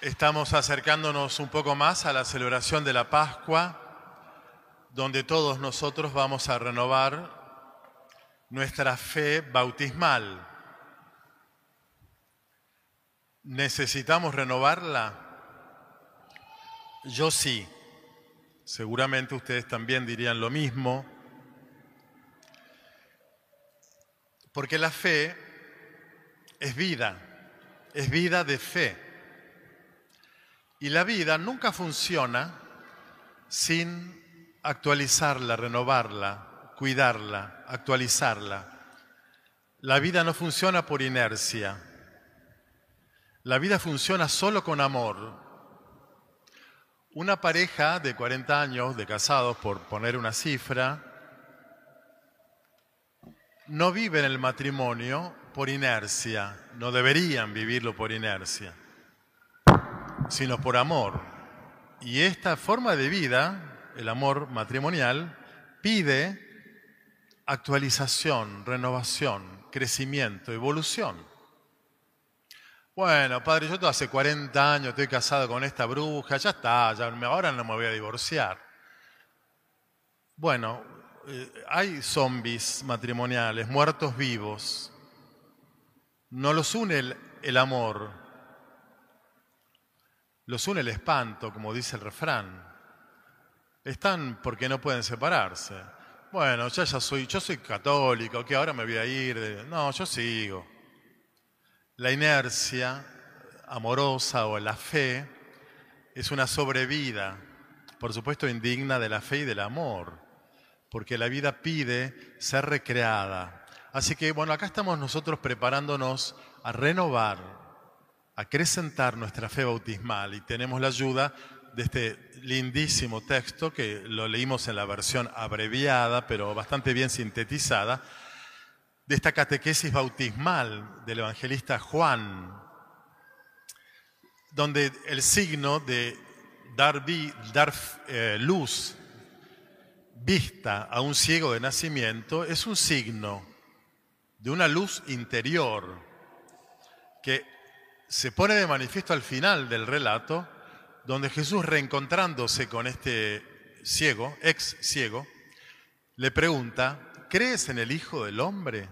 Estamos acercándonos un poco más a la celebración de la Pascua, donde todos nosotros vamos a renovar nuestra fe bautismal. ¿Necesitamos renovarla? Yo sí. Seguramente ustedes también dirían lo mismo. Porque la fe es vida, es vida de fe. Y la vida nunca funciona sin actualizarla, renovarla, cuidarla, actualizarla. La vida no funciona por inercia. La vida funciona solo con amor. Una pareja de 40 años de casados, por poner una cifra, no vive en el matrimonio por inercia, no deberían vivirlo por inercia sino por amor. Y esta forma de vida, el amor matrimonial, pide actualización, renovación, crecimiento, evolución. Bueno, padre, yo hace 40 años estoy casado con esta bruja, ya está, ya, ahora no me voy a divorciar. Bueno, eh, hay zombies matrimoniales, muertos vivos. No los une el, el amor, los une el espanto, como dice el refrán. Están porque no pueden separarse. Bueno, ya, ya soy, yo soy católico, que ahora me voy a ir. No, yo sigo. La inercia amorosa o la fe es una sobrevida, por supuesto indigna de la fe y del amor, porque la vida pide ser recreada. Así que bueno, acá estamos nosotros preparándonos a renovar acrecentar nuestra fe bautismal. Y tenemos la ayuda de este lindísimo texto que lo leímos en la versión abreviada, pero bastante bien sintetizada, de esta catequesis bautismal del evangelista Juan, donde el signo de dar, eh, luz, vista a un ciego de nacimiento, es un signo de una luz interior que se pone de manifiesto al final del relato, donde Jesús reencontrándose con este ciego, ex ciego, le pregunta, ¿crees en el Hijo del Hombre?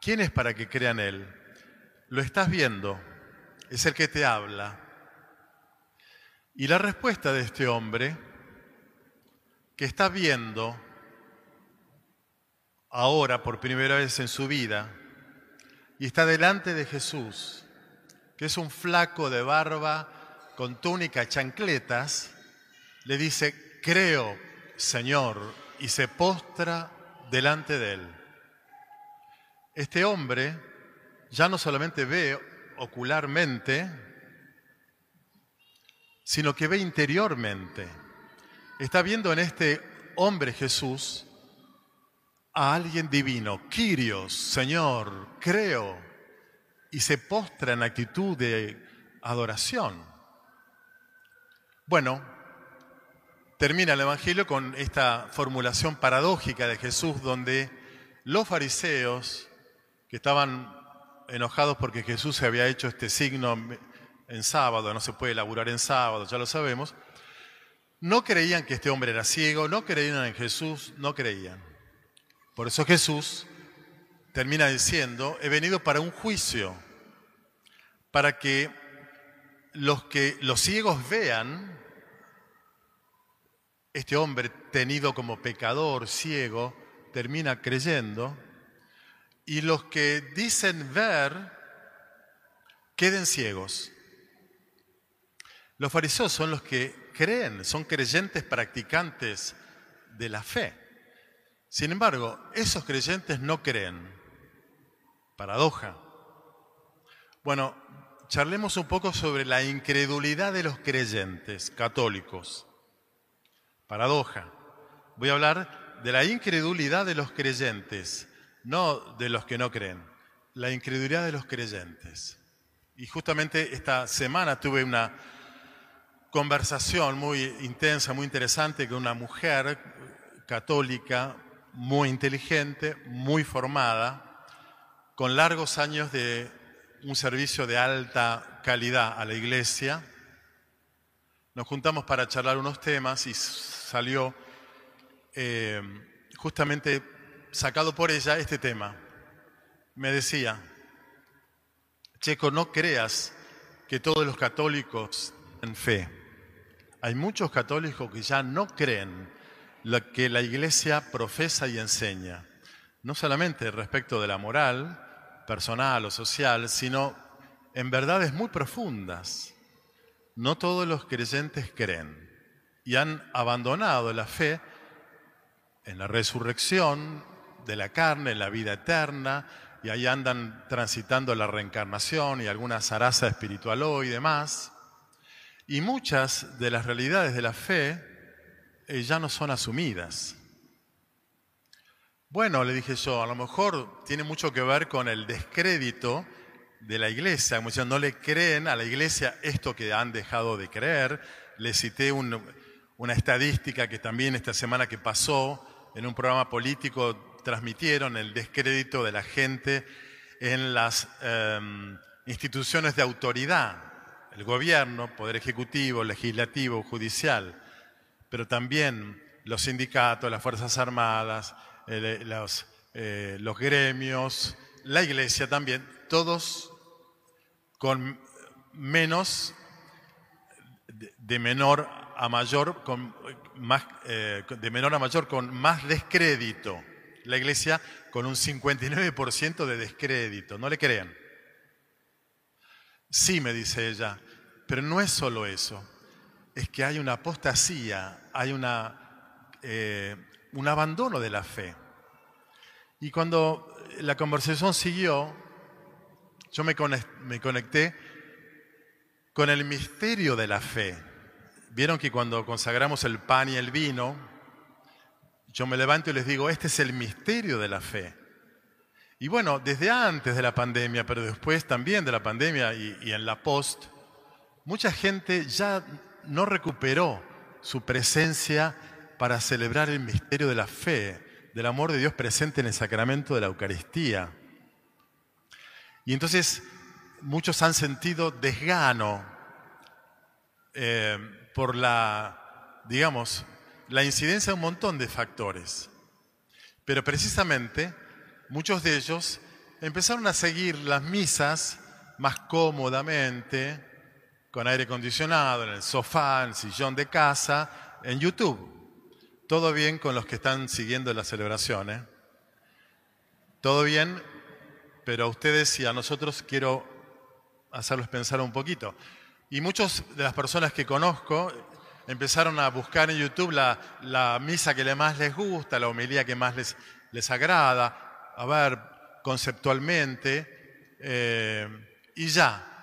¿Quién es para que crea en Él? Lo estás viendo, es el que te habla. Y la respuesta de este hombre, que está viendo ahora por primera vez en su vida, y está delante de Jesús, que es un flaco de barba con túnica chancletas, le dice, creo, Señor, y se postra delante de él. Este hombre ya no solamente ve ocularmente, sino que ve interiormente. Está viendo en este hombre Jesús a alguien divino, Kyrios, Señor, creo, y se postra en actitud de adoración. Bueno, termina el Evangelio con esta formulación paradójica de Jesús donde los fariseos, que estaban enojados porque Jesús se había hecho este signo en sábado, no se puede elaborar en sábado, ya lo sabemos, no creían que este hombre era ciego, no creían en Jesús, no creían. Por eso Jesús termina diciendo, he venido para un juicio, para que los que los ciegos vean este hombre tenido como pecador, ciego, termina creyendo, y los que dicen ver queden ciegos. Los fariseos son los que creen, son creyentes practicantes de la fe. Sin embargo, esos creyentes no creen. Paradoja. Bueno, charlemos un poco sobre la incredulidad de los creyentes católicos. Paradoja. Voy a hablar de la incredulidad de los creyentes, no de los que no creen. La incredulidad de los creyentes. Y justamente esta semana tuve una conversación muy intensa, muy interesante con una mujer católica muy inteligente, muy formada, con largos años de un servicio de alta localidad, a la iglesia. Nos juntamos para charlar unos temas y salió eh, justamente sacado por ella este tema. Me decía, Checo, no creas que todos los católicos tienen fe. Hay muchos católicos que ya no creen lo que la iglesia profesa y enseña, no solamente respecto de la moral personal o social, sino en verdades muy profundas. No todos los creyentes creen y han abandonado la fe en la resurrección de la carne, en la vida eterna, y ahí andan transitando la reencarnación y alguna zaraza espiritual y demás. Y muchas de las realidades de la fe eh, ya no son asumidas. Bueno, le dije yo, a lo mejor tiene mucho que ver con el descrédito de la iglesia, como no le creen a la iglesia esto que han dejado de creer. Le cité una estadística que también esta semana que pasó en un programa político transmitieron el descrédito de la gente en las em, instituciones de autoridad, el gobierno, poder ejecutivo, legislativo, judicial pero también los sindicatos, las Fuerzas Armadas, eh, los, eh, los gremios, la iglesia también, todos con menos, de menor a mayor, con más, eh, de menor a mayor, con más descrédito. La iglesia con un 59% de descrédito, no le crean. Sí, me dice ella, pero no es solo eso es que hay una apostasía, hay una, eh, un abandono de la fe. Y cuando la conversación siguió, yo me conecté con el misterio de la fe. Vieron que cuando consagramos el pan y el vino, yo me levanto y les digo, este es el misterio de la fe. Y bueno, desde antes de la pandemia, pero después también de la pandemia y, y en la post, mucha gente ya no recuperó su presencia para celebrar el misterio de la fe, del amor de Dios presente en el sacramento de la Eucaristía. Y entonces muchos han sentido desgano eh, por la, digamos, la incidencia de un montón de factores. Pero precisamente muchos de ellos empezaron a seguir las misas más cómodamente, con aire acondicionado, en el sofá, en el sillón de casa, en YouTube. Todo bien con los que están siguiendo la celebración. ¿eh? Todo bien, pero a ustedes y a nosotros quiero hacerlos pensar un poquito. Y muchas de las personas que conozco empezaron a buscar en YouTube la, la misa que más les gusta, la homilía que más les, les agrada, a ver conceptualmente, eh, y ya,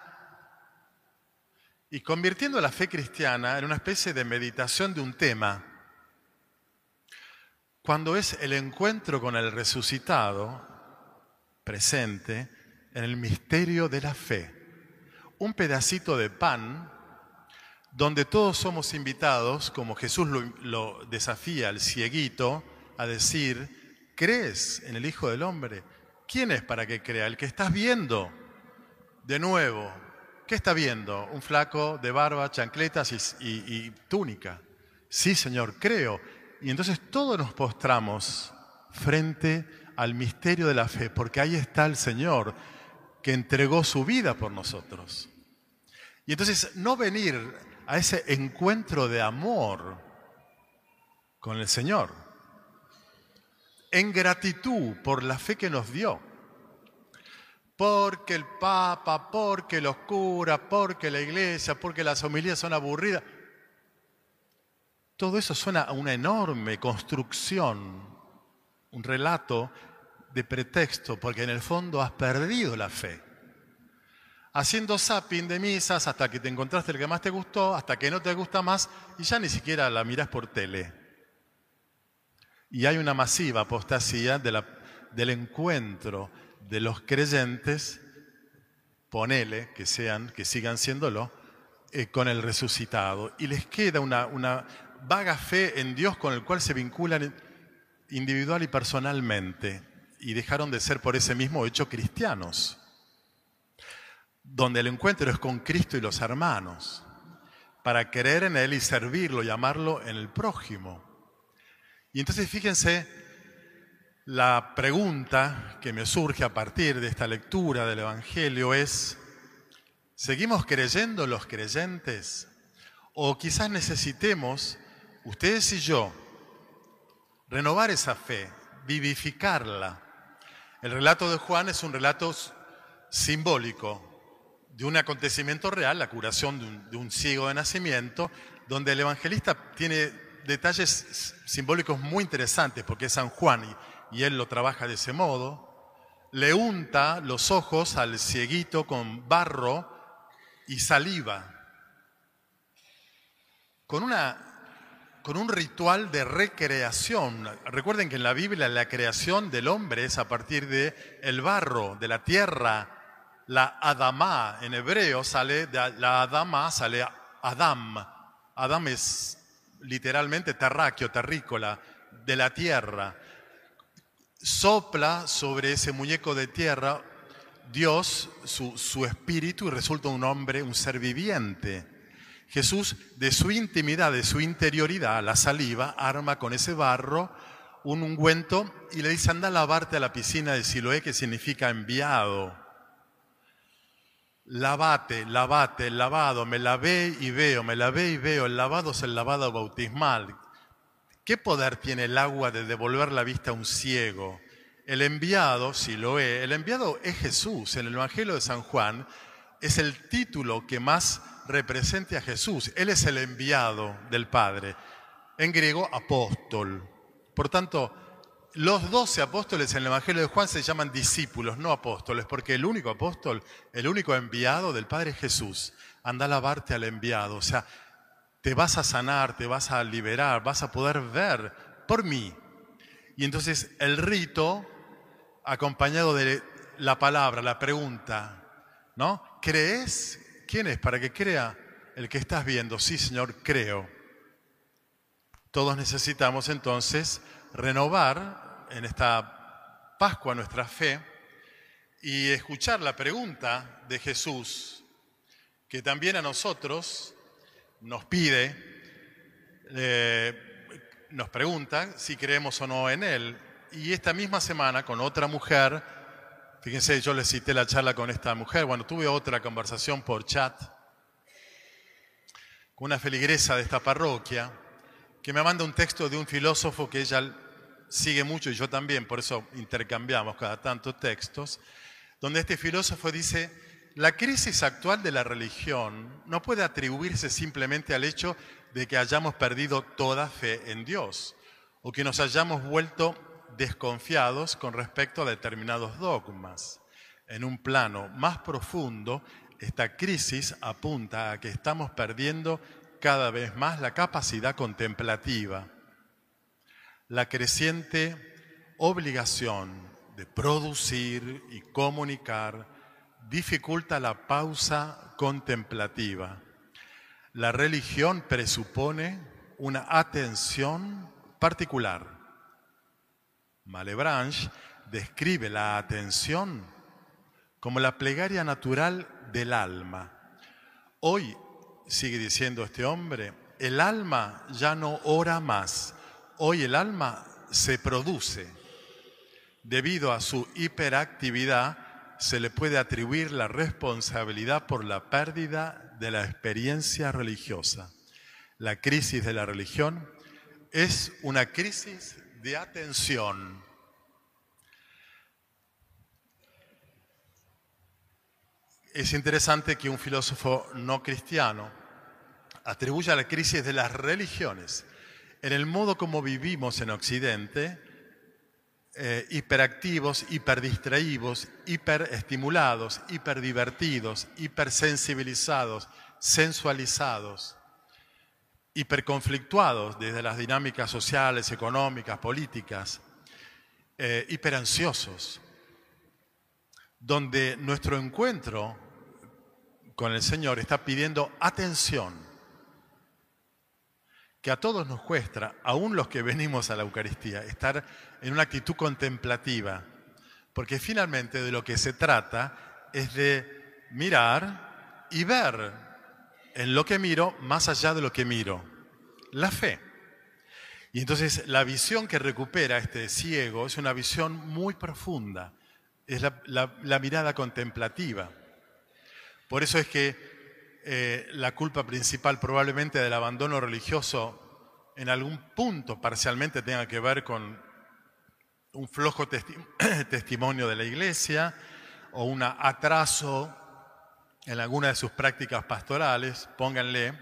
y convirtiendo la fe cristiana en una especie de meditación de un tema. Cuando es el encuentro con el resucitado presente en el misterio de la fe, un pedacito de pan donde todos somos invitados, como Jesús lo, desafía al cieguito, a decir, ¿crees en el Hijo del Hombre? ¿Quién es para que crea? El que estás viendo. De nuevo, ¿Qué está viendo? Un flaco de barba, chancletas y, túnica. Sí, Señor, creo. Y entonces todos nos postramos frente al misterio de la fe, porque ahí está el Señor que entregó su vida por nosotros. Y entonces no venir a ese encuentro de amor con el Señor, en gratitud por la fe que nos dio porque el Papa, porque los curas, porque la iglesia, porque las homilías son aburridas. Todo eso suena a una enorme construcción, un relato de pretexto, porque en el fondo has perdido la fe. Haciendo zapping de misas hasta que te encontraste el que más te gustó, hasta que no te gusta más y ya ni siquiera la miras por tele. Y hay una masiva apostasía del encuentro de los creyentes, ponele que sean, que sigan siéndolo, eh, con el resucitado. Y les queda una, una vaga fe en Dios con el cual se vinculan individual y personalmente. Y dejaron de ser por ese mismo hecho cristianos. donde el encuentro es con Cristo y los hermanos, para creer en Él y servirlo y amarlo en el prójimo. Y entonces fíjense la pregunta que me surge a partir de esta lectura del Evangelio es, ¿seguimos creyendo los creyentes? O quizás necesitemos, ustedes y yo, renovar esa fe, vivificarla. El relato de Juan es un relato simbólico de un acontecimiento real, la curación de un, ciego de nacimiento, donde el evangelista tiene detalles simbólicos muy interesantes, porque es San Juan y él lo trabaja de ese modo, le unta los ojos al cieguito con barro y saliva, con, una, con un ritual de recreación. Recuerden que en la Biblia la creación del hombre es a partir de el barro, de la tierra. La Adamá en hebreo sale, de la Adamá sale Adam. Adam es literalmente terráqueo, terrícola, de la tierra sopla sobre ese muñeco de tierra Dios, su, espíritu, y resulta un hombre, un ser viviente. Jesús, de su intimidad, de su interioridad, la saliva, arma con ese barro un ungüento y le dice, anda a lavarte a la piscina de Siloé, que significa enviado. Lavate, lavate, lavado, me lavé y veo, me lavé y veo. El lavado es el lavado bautismal. ¿Qué poder tiene el agua de devolver la vista a un ciego? El enviado, si lo es, el enviado es Jesús. En el Evangelio de San Juan es el título que más represente a Jesús. Él es el enviado del Padre. En griego, apóstol. Por tanto, los doce apóstoles en el Evangelio de Juan se llaman discípulos, no apóstoles, porque el único apóstol, el único enviado del Padre es Jesús. Anda a lavarte al enviado. O sea, te vas a sanar, te vas a liberar, vas a poder ver por mí. Y entonces el rito, acompañado de la palabra, la pregunta, ¿no? ¿Crees? ¿Quién es? Para que crea el que estás viendo. Sí, Señor, creo. Todos necesitamos entonces renovar en esta Pascua nuestra fe y escuchar la pregunta de Jesús, que también a nosotros nos pide, eh, nos pregunta si creemos o no en Él. Y esta misma semana con otra mujer, fíjense, yo le cité la charla con esta mujer, bueno, tuve otra conversación por chat con una feligresa de esta parroquia, que me manda un texto de un filósofo que ella sigue mucho y yo también, por eso intercambiamos cada tanto textos, donde este filósofo dice, la crisis actual de la religión no puede atribuirse simplemente al hecho de que hayamos perdido toda fe en Dios o que nos hayamos vuelto desconfiados con respecto a determinados dogmas. En un plano más profundo, esta crisis apunta a que estamos perdiendo cada vez más la capacidad contemplativa, la creciente obligación de producir y comunicar dificulta la pausa contemplativa. La religión presupone una atención particular. Malebranche describe la atención como la plegaria natural del alma. Hoy, sigue diciendo este hombre, el alma ya no ora más. Hoy el alma se produce debido a su hiperactividad se le puede atribuir la responsabilidad por la pérdida de la experiencia religiosa. La crisis de la religión es una crisis de atención. Es interesante que un filósofo no cristiano atribuya la crisis de las religiones en el modo como vivimos en Occidente eh, hiperactivos, hiperdistraídos, hiperestimulados, hiperdivertidos, hipersensibilizados, sensualizados, hiperconflictuados desde las dinámicas sociales, económicas, políticas, eh, hiperansiosos, donde nuestro encuentro con el Señor está pidiendo atención, que a todos nos cuesta, aún los que venimos a la Eucaristía, estar en una actitud contemplativa, porque finalmente de lo que se trata es de mirar y ver en lo que miro más allá de lo que miro. La fe. Y entonces la visión que recupera este ciego es una visión muy profunda, es la, mirada contemplativa. Por eso es que eh, la culpa principal probablemente del abandono religioso en algún punto parcialmente tenga que ver con un flojo testimonio de la iglesia o un atraso en alguna de sus prácticas pastorales, pónganle,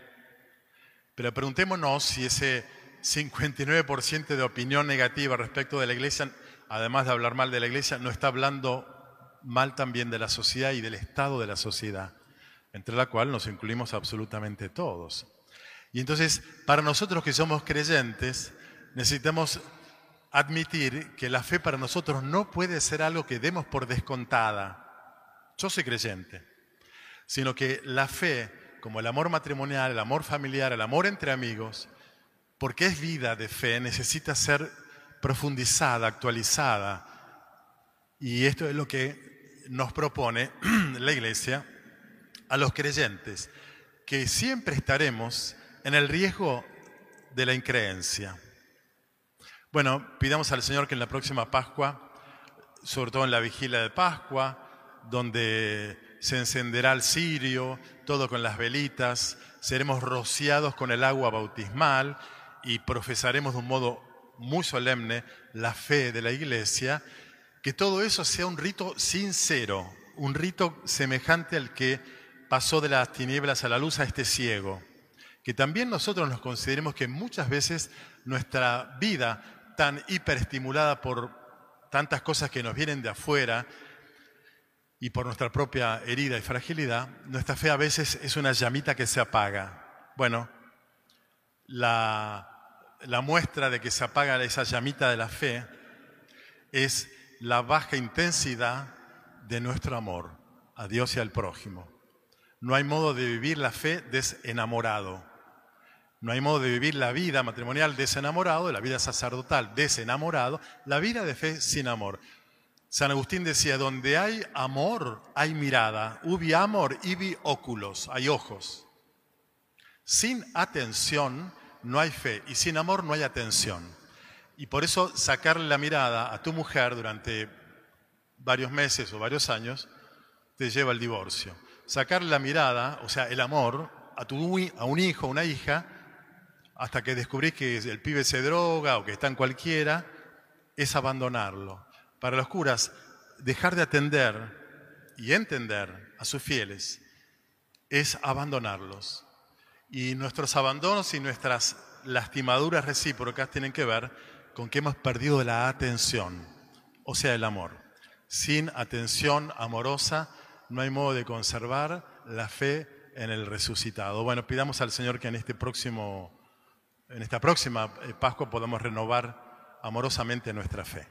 pero preguntémonos si ese 59% de opinión negativa respecto de la iglesia, además de hablar mal de la iglesia, no está hablando mal también de la sociedad y del estado de la sociedad, entre la cual nos incluimos absolutamente todos. Y entonces, para nosotros que somos creyentes, necesitamos admitir que la fe para nosotros no puede ser algo que demos por descontada. Yo soy creyente, sino que la fe, como el amor matrimonial, el amor familiar, el amor entre amigos, porque es vida de fe, necesita ser profundizada, actualizada. Y esto es lo que nos propone la Iglesia a los creyentes, que siempre estaremos en el riesgo de la increencia. Bueno, pidamos al Señor que en la próxima Pascua, sobre todo en la vigilia de Pascua, donde se encenderá el cirio, todo con las velitas, seremos rociados con el agua bautismal y profesaremos de un modo muy solemne la fe de la iglesia, que todo eso sea un rito sincero, un rito semejante al que pasó de las tinieblas a la luz a este ciego que también nosotros nos consideremos que muchas veces nuestra vida, tan hiperestimulada por tantas cosas que nos vienen de afuera y por nuestra propia herida y fragilidad, nuestra fe a veces es una llamita que se apaga. Bueno, la, la muestra de que se apaga esa llamita de la fe es la baja intensidad de nuestro amor a Dios y al prójimo. No hay modo de vivir la fe desenamorado. No hay modo de vivir la vida matrimonial desenamorado, la vida sacerdotal desenamorado, la vida de fe sin amor. San Agustín decía, donde hay amor, hay mirada. Ubi amor, ibi óculos, hay ojos. Sin atención no hay fe y sin amor no hay atención. Y por eso sacarle la mirada a tu mujer durante varios meses o varios años te lleva al divorcio. Sacarle la mirada, o sea, el amor, a, tu, a un hijo, a una hija, hasta que descubrís que el pibe se droga o que está en cualquiera, es abandonarlo. Para los curas, dejar de atender y entender a sus fieles es abandonarlos. Y nuestros abandonos y nuestras lastimaduras recíprocas tienen que ver con que hemos perdido la atención, o sea, el amor. Sin atención amorosa no hay modo de conservar la fe en el resucitado. Bueno, pidamos al Señor que en este próximo en esta próxima eh, Pascua podamos renovar amorosamente nuestra fe.